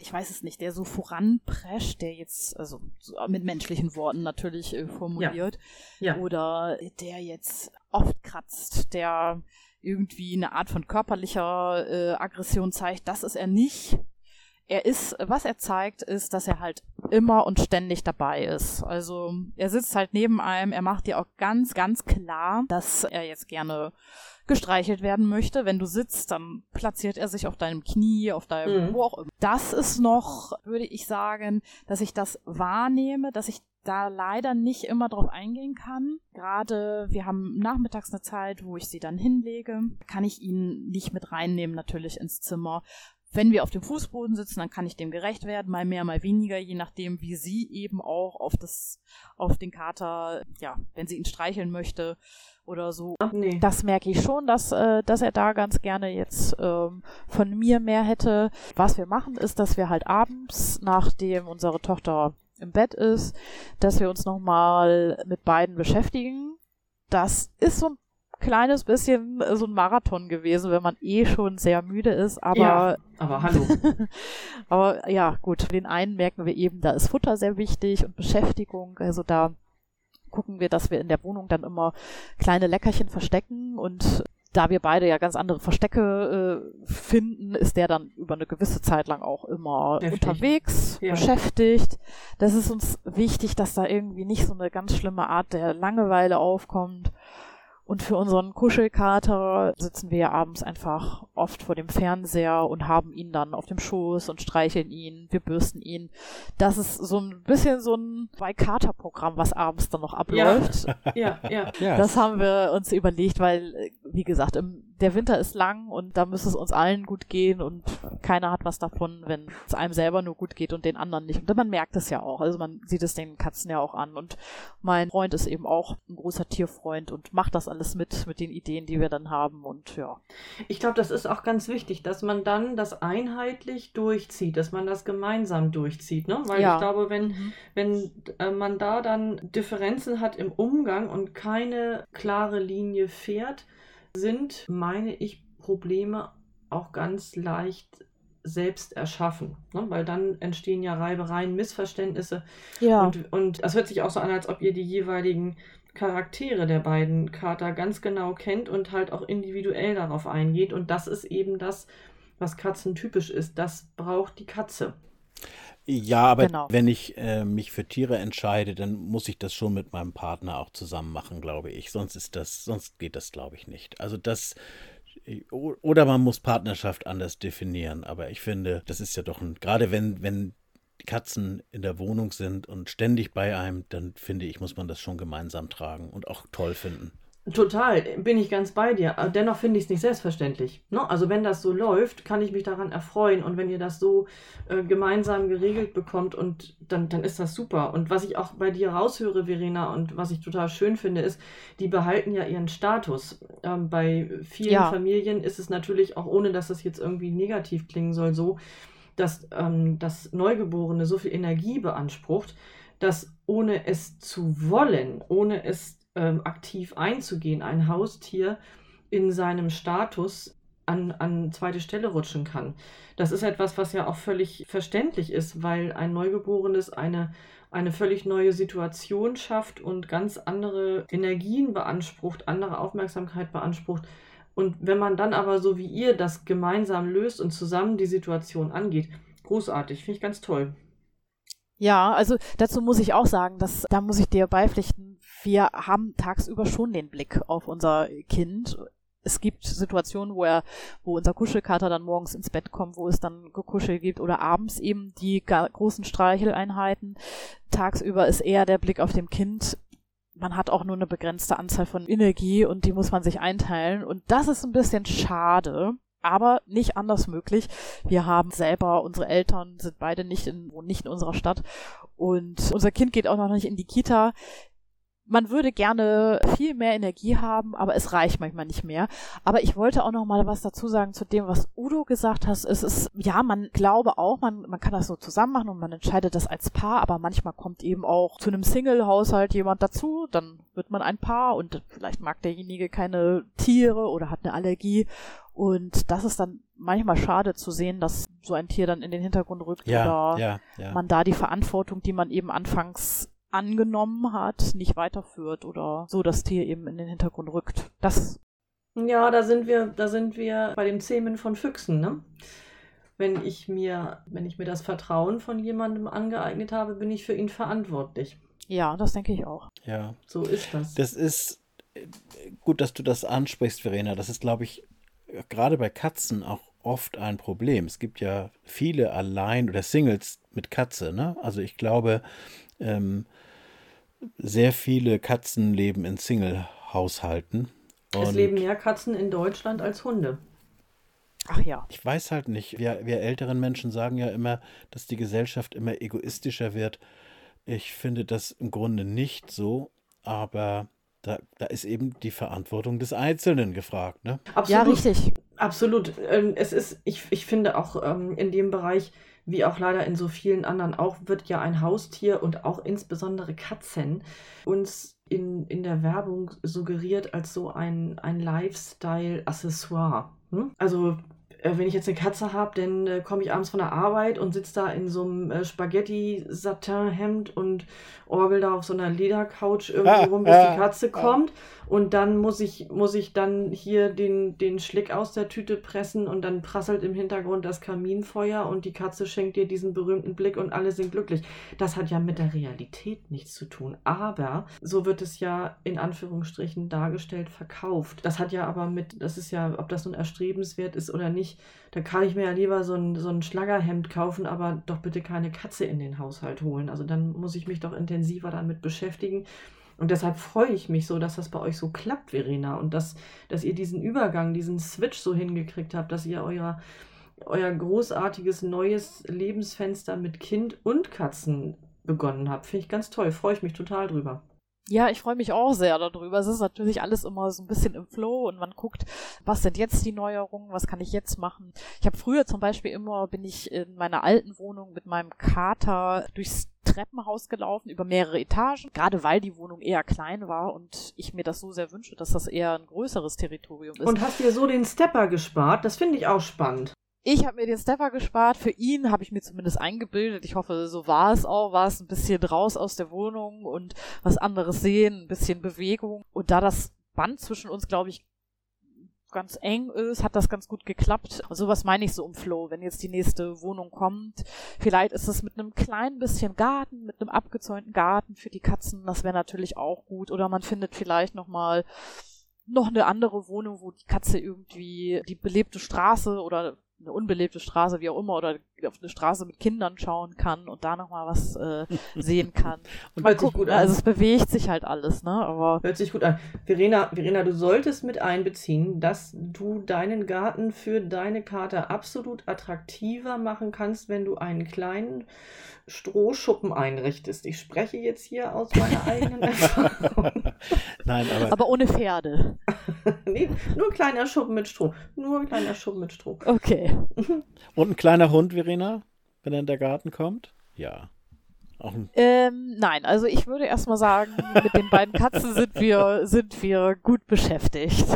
ich weiß es nicht, der so voranprescht, der jetzt, also so mit menschlichen Worten natürlich äh, formuliert, ja. Ja. oder der jetzt oft kratzt, der irgendwie eine Art von körperlicher äh, Aggression zeigt, das ist er nicht. Er ist, was er zeigt, ist, dass er halt immer und ständig dabei ist. Also er sitzt halt neben einem, er macht dir auch ganz, ganz klar, dass er jetzt gerne gestreichelt werden möchte. Wenn du sitzt, dann platziert er sich auf deinem Knie, auf deinem, mhm. wo auch immer. Das ist noch, würde ich sagen, dass ich das wahrnehme, dass ich da leider nicht immer drauf eingehen kann. Gerade wir haben nachmittags eine Zeit, wo ich sie dann hinlege, kann ich ihn nicht mit reinnehmen natürlich ins Zimmer. Wenn wir auf dem Fußboden sitzen, dann kann ich dem gerecht werden, mal mehr, mal weniger, je nachdem, wie sie eben auch auf das, auf den Kater, ja, wenn sie ihn streicheln möchte, oder so. Ach, nee. Das merke ich schon, dass, äh, dass er da ganz gerne jetzt ähm, von mir mehr hätte. Was wir machen, ist, dass wir halt abends, nachdem unsere Tochter im Bett ist, dass wir uns nochmal mit beiden beschäftigen. Das ist so ein kleines bisschen äh, so ein Marathon gewesen, wenn man eh schon sehr müde ist, aber. Ja, aber hallo. aber ja, gut. Den einen merken wir eben, da ist Futter sehr wichtig und Beschäftigung. Also da gucken wir, dass wir in der Wohnung dann immer kleine Leckerchen verstecken und da wir beide ja ganz andere Verstecke äh, finden, ist der dann über eine gewisse Zeit lang auch immer Heftig. unterwegs, ja. beschäftigt. Das ist uns wichtig, dass da irgendwie nicht so eine ganz schlimme Art der Langeweile aufkommt. Und für unseren Kuschelkater sitzen wir abends einfach oft vor dem Fernseher und haben ihn dann auf dem Schoß und streicheln ihn, wir bürsten ihn. Das ist so ein bisschen so ein Zwei-Kater-Programm, was abends dann noch abläuft. Ja, ja, ja. Das haben wir uns überlegt, weil, wie gesagt, im der Winter ist lang und da müsste es uns allen gut gehen und keiner hat was davon, wenn es einem selber nur gut geht und den anderen nicht. Und man merkt es ja auch. Also man sieht es den Katzen ja auch an. Und mein Freund ist eben auch ein großer Tierfreund und macht das alles mit, mit den Ideen, die wir dann haben. Und ja. Ich glaube, das ist auch ganz wichtig, dass man dann das einheitlich durchzieht, dass man das gemeinsam durchzieht. Ne? Weil ja. ich glaube, wenn, mhm. wenn äh, man da dann Differenzen hat im Umgang und keine klare Linie fährt, sind, meine ich, Probleme auch ganz leicht selbst erschaffen, ne? weil dann entstehen ja Reibereien, Missverständnisse. Ja. Und, und das hört sich auch so an, als ob ihr die jeweiligen Charaktere der beiden Kater ganz genau kennt und halt auch individuell darauf eingeht. Und das ist eben das, was Katzen typisch ist. Das braucht die Katze. Ja, aber genau. wenn ich äh, mich für Tiere entscheide, dann muss ich das schon mit meinem Partner auch zusammen machen, glaube ich. Sonst ist das, sonst geht das, glaube ich, nicht. Also das oder man muss Partnerschaft anders definieren. Aber ich finde, das ist ja doch ein, gerade wenn, wenn Katzen in der Wohnung sind und ständig bei einem, dann finde ich, muss man das schon gemeinsam tragen und auch toll finden. Total, bin ich ganz bei dir. Dennoch finde ich es nicht selbstverständlich. Ne? Also wenn das so läuft, kann ich mich daran erfreuen. Und wenn ihr das so äh, gemeinsam geregelt bekommt, und dann, dann ist das super. Und was ich auch bei dir raushöre, Verena, und was ich total schön finde, ist, die behalten ja ihren Status. Ähm, bei vielen ja. Familien ist es natürlich auch, ohne dass das jetzt irgendwie negativ klingen soll, so, dass ähm, das Neugeborene so viel Energie beansprucht, dass ohne es zu wollen, ohne es ähm, aktiv einzugehen, ein Haustier in seinem Status an, an zweite Stelle rutschen kann. Das ist etwas, was ja auch völlig verständlich ist, weil ein Neugeborenes eine, eine völlig neue Situation schafft und ganz andere Energien beansprucht, andere Aufmerksamkeit beansprucht. Und wenn man dann aber so wie ihr das gemeinsam löst und zusammen die Situation angeht, großartig, finde ich ganz toll. Ja, also dazu muss ich auch sagen, dass da muss ich dir beipflichten, wir haben tagsüber schon den Blick auf unser Kind. Es gibt Situationen, wo er, wo unser Kuschelkater dann morgens ins Bett kommt, wo es dann Gekuschel gibt oder abends eben die großen Streicheleinheiten. Tagsüber ist eher der Blick auf dem Kind. Man hat auch nur eine begrenzte Anzahl von Energie und die muss man sich einteilen. Und das ist ein bisschen schade aber nicht anders möglich. Wir haben selber, unsere Eltern sind beide nicht in, nicht in unserer Stadt und unser Kind geht auch noch nicht in die Kita man würde gerne viel mehr Energie haben, aber es reicht manchmal nicht mehr. Aber ich wollte auch noch mal was dazu sagen zu dem, was Udo gesagt hat. Es ist, ja, man glaube auch, man, man kann das so zusammen machen und man entscheidet das als Paar, aber manchmal kommt eben auch zu einem Single-Haushalt jemand dazu, dann wird man ein Paar und vielleicht mag derjenige keine Tiere oder hat eine Allergie Und das ist dann manchmal schade zu sehen, dass so ein Tier dann in den Hintergrund rückt Ja, oder ja, ja. man da die Verantwortung, die man eben anfangs angenommen hat, nicht weiterführt oder so das Tier eben in den Hintergrund rückt. Das Ja, da sind wir, da sind wir bei dem Zähmen von Füchsen, ne? Wenn ich mir, wenn ich mir das Vertrauen von jemandem angeeignet habe, bin ich für ihn verantwortlich. ja, das denke ich auch. ja. So ist das. Das ist äh, gut, dass du das ansprichst, Verena. Das ist, glaube ich, gerade bei Katzen auch oft ein Problem. Es gibt ja viele Allein- oder Singles mit Katze, ne? Also ich glaube, ähm, sehr viele Katzen leben in Single-Haushalten. es leben mehr Katzen in Deutschland als Hunde. Ach ja. ich weiß halt nicht, wir, wir älteren Menschen sagen ja immer, dass die Gesellschaft immer egoistischer wird. Ich finde das im Grunde nicht so, aber da, da ist eben die Verantwortung des Einzelnen gefragt, ne? Ja, Absolut. richtig. Absolut. Ähm, Es ist, ich, ich finde auch ähm, in dem Bereich, wie auch leider in so vielen anderen auch, wird ja ein Haustier und auch insbesondere Katzen uns in, in der Werbung suggeriert als so ein, ein Lifestyle-Accessoire. Hm? Also äh, wenn ich jetzt eine Katze habe, dann äh, komme ich abends von der Arbeit und sitze da in so einem äh, Spaghetti-Satin-Hemd und orgel da auf so einer Ledercouch irgendwie Ah, rum, bis ah, die Katze ah. kommt. Und dann muss ich, muss ich dann hier den, den Schlick aus der Tüte pressen und dann prasselt im Hintergrund das Kaminfeuer und die Katze schenkt dir diesen berühmten Blick und alle sind glücklich. Das hat ja mit der Realität nichts zu tun. Aber so wird es ja in Anführungsstrichen dargestellt, verkauft. Das hat ja aber mit, das ist ja, ob das nun erstrebenswert ist oder nicht, da kann ich mir ja lieber so ein, so ein Schlagerhemd kaufen, aber doch bitte keine Katze in den Haushalt holen. Also dann muss ich mich doch intensiver damit beschäftigen. Und deshalb freue ich mich so, dass das bei euch so klappt, Verena. Und dass, dass ihr diesen Übergang, diesen Switch so hingekriegt habt, dass ihr euer, euer großartiges neues Lebensfenster mit Kind und Katzen begonnen habt. Finde ich ganz toll. Freue ich mich total drüber. Ja, ich freue mich auch sehr darüber. Es ist natürlich alles immer so ein bisschen im Flow und man guckt, was sind jetzt die Neuerungen, was kann ich jetzt machen. Ich habe früher zum Beispiel immer, bin ich in meiner alten Wohnung mit meinem Kater durchs Treppenhaus gelaufen, über mehrere Etagen, gerade weil die Wohnung eher klein war und ich mir das so sehr wünsche, dass das eher ein größeres Territorium ist. Und hast dir so den Stepper gespart? Das finde ich auch spannend. Ich habe mir den Stepper gespart. Für ihn habe ich mir zumindest eingebildet. Ich hoffe, so war es auch. War es ein bisschen raus aus der Wohnung und was anderes sehen, ein bisschen Bewegung. Und da das Band zwischen uns, glaube ich, ganz eng ist, hat das ganz gut geklappt. Und sowas meine ich so im Flow, wenn jetzt die nächste Wohnung kommt. Vielleicht ist es mit einem kleinen bisschen Garten, mit einem abgezäunten Garten für die Katzen. Das wäre natürlich auch gut. Oder man findet vielleicht noch mal noch eine andere Wohnung, wo die Katze irgendwie die belebte Straße oder eine unbelebte Straße, wie auch immer, oder auf eine Straße mit Kindern schauen kann und da nochmal was äh, sehen kann. Und Mal hört sich gucken, gut ne? an. also es bewegt sich halt alles, ne? Aber Hört sich gut an. Verena, Verena, du solltest mit einbeziehen, dass du deinen Garten für deine Kater absolut attraktiver machen kannst, wenn du einen kleinen Strohschuppen einrichtest. Ich spreche jetzt hier aus meiner eigenen Erfahrung. Nein, aber, aber ohne Pferde. nee, nur ein kleiner Schuppen mit Stroh. Nur ein kleiner Schuppen mit Stroh. Okay. und ein kleiner Hund, Verena, wenn er in der Garten kommt? Ja. Auch ein, Ähm, nein, also ich würde erstmal sagen, mit den beiden Katzen sind wir, sind wir gut beschäftigt.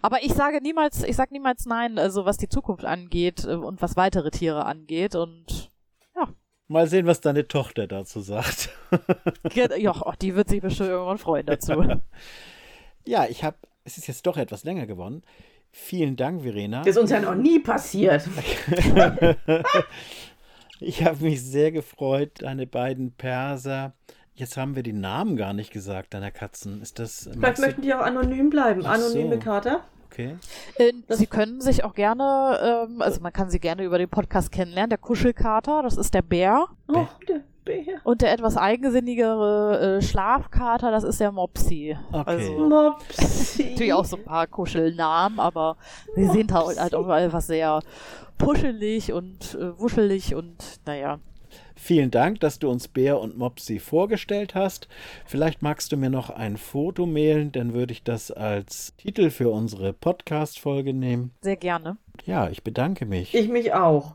Aber ich sage niemals, ich sage niemals nein, also was die Zukunft angeht äh, und was weitere Tiere angeht und mal sehen, was deine Tochter dazu sagt. ja, oh, die wird sich bestimmt irgendwann freuen dazu. ja, ich habe, es ist jetzt doch etwas länger geworden. Vielen Dank, Verena. Das ist uns ja noch nie passiert. Ich habe mich sehr gefreut, deine beiden Perser. Jetzt haben wir die Namen gar nicht gesagt, deiner Katzen. Ist das. Vielleicht möchten die auch anonym bleiben. Ach so. Anonyme Kater. Okay. Äh, Sie können sich auch gerne, ähm, also man kann sie gerne über den Podcast kennenlernen. Der Kuschelkater, das ist der Bär. Oh, der Bär. Und der etwas eigensinnigere äh, Schlafkater, das ist der Mopsi. Okay. Also Mopsi. natürlich auch so ein paar Kuschelnamen, aber sie sind halt, halt auch einfach sehr puschelig und äh, wuschelig und naja. Vielen Dank, dass du uns Bär und Mopsi vorgestellt hast. Vielleicht magst du mir noch ein Foto mailen, dann würde ich das als Titel für unsere Podcast-Folge nehmen. Sehr gerne. Ja, ich bedanke mich. Ich mich auch.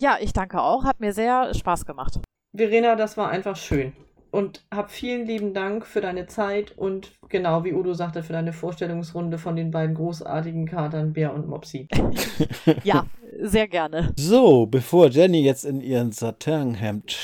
Ja, ich danke auch. Hat mir sehr Spaß gemacht. Verena, das war einfach schön. und hab vielen lieben Dank für deine Zeit und genau wie Udo sagte, für deine Vorstellungsrunde von den beiden großartigen Katern Bär und Mopsi. ja, sehr gerne. So, bevor Jenny jetzt in ihren Satinhemd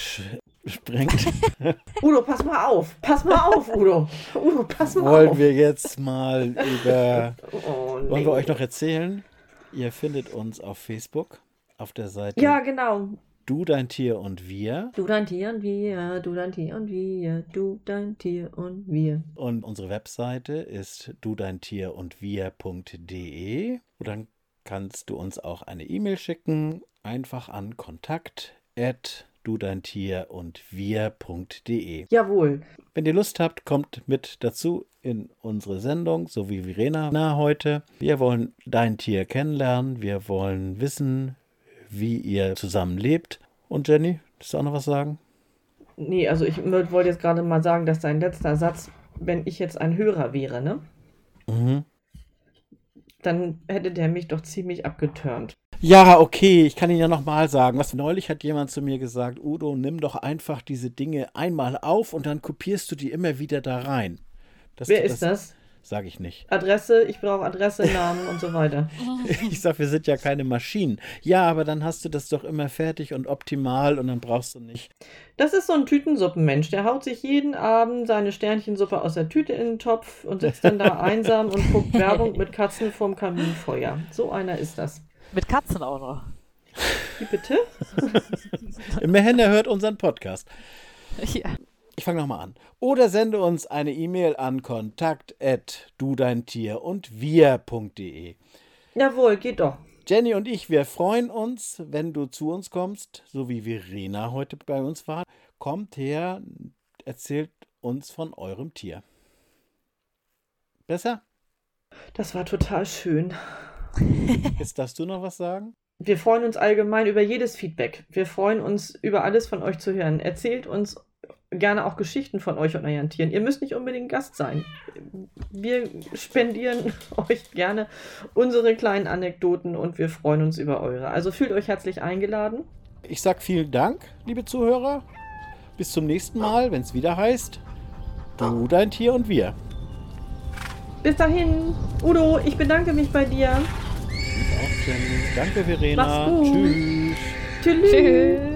springt. Udo, pass mal auf. Pass mal auf, Udo. Udo, pass mal wollen auf. wir jetzt mal über. Oh, nee. Wollen wir euch noch erzählen? Ihr findet uns auf Facebook auf der Seite Ja, genau. Du, dein Tier und wir. Du dein Tier und wir, du dein Tier und wir, du dein Tier und wir. Und unsere Webseite ist du dein Tier und wir.de. Und dann kannst du uns auch eine E-Mail schicken, einfach an kontakt du dein Tier und wir.de. Jawohl. Wenn ihr Lust habt, kommt mit dazu in unsere Sendung, so wie Verena na, heute. Wir wollen dein Tier kennenlernen, wir wollen wissen, wie ihr zusammen lebt. Und Jenny, willst du auch noch was sagen? Nee, also ich wollte jetzt gerade mal sagen, dass dein letzter Satz, wenn ich jetzt ein Hörer wäre, ne? Mhm. Dann hätte der mich doch ziemlich abgeturnt. Ja, okay, ich kann Ihnen ja nochmal sagen, was neulich hat jemand zu mir gesagt, Udo, nimm doch einfach diese Dinge einmal auf und dann kopierst du die immer wieder da rein. Das, Wer ist das? Sage ich nicht. Adresse, ich brauche Adresse, Namen und so weiter. Ich sag, wir sind ja keine Maschinen. Ja, aber dann hast du das doch immer fertig und optimal und dann brauchst du nicht. Das ist so ein Tütensuppenmensch. Der haut sich jeden Abend seine Sternchensuppe aus der Tüte in den Topf und sitzt dann da einsam und guckt Werbung mit Katzen vorm Kaminfeuer. So einer ist das. Mit Katzen auch noch. Wie bitte? Immerhin, er hört unseren Podcast. Ja. Ich fange nochmal an. Oder sende uns eine E-Mail an kontakt du dein Tier und wir.de. Jawohl, geht doch. Jenny und ich, wir freuen uns, wenn du zu uns kommst, so wie Verena heute bei uns war. Kommt her, erzählt uns von eurem Tier. Besser? Das war total schön. Jetzt darfst du noch was sagen? Wir freuen uns allgemein über jedes Feedback. Wir freuen uns über alles von euch zu hören. Erzählt uns gerne auch Geschichten von euch und euren Tieren. Ihr müsst nicht unbedingt Gast sein. Wir spendieren euch gerne unsere kleinen Anekdoten und wir freuen uns über eure. Also fühlt euch herzlich eingeladen. Ich sag vielen Dank, liebe Zuhörer. Bis zum nächsten Mal, wenn es wieder heißt, du, dein Tier und wir. Bis dahin, Udo, ich bedanke mich bei dir. Danke, Verena. Mach's gut. Tschüss. Tschüss. Tschüss.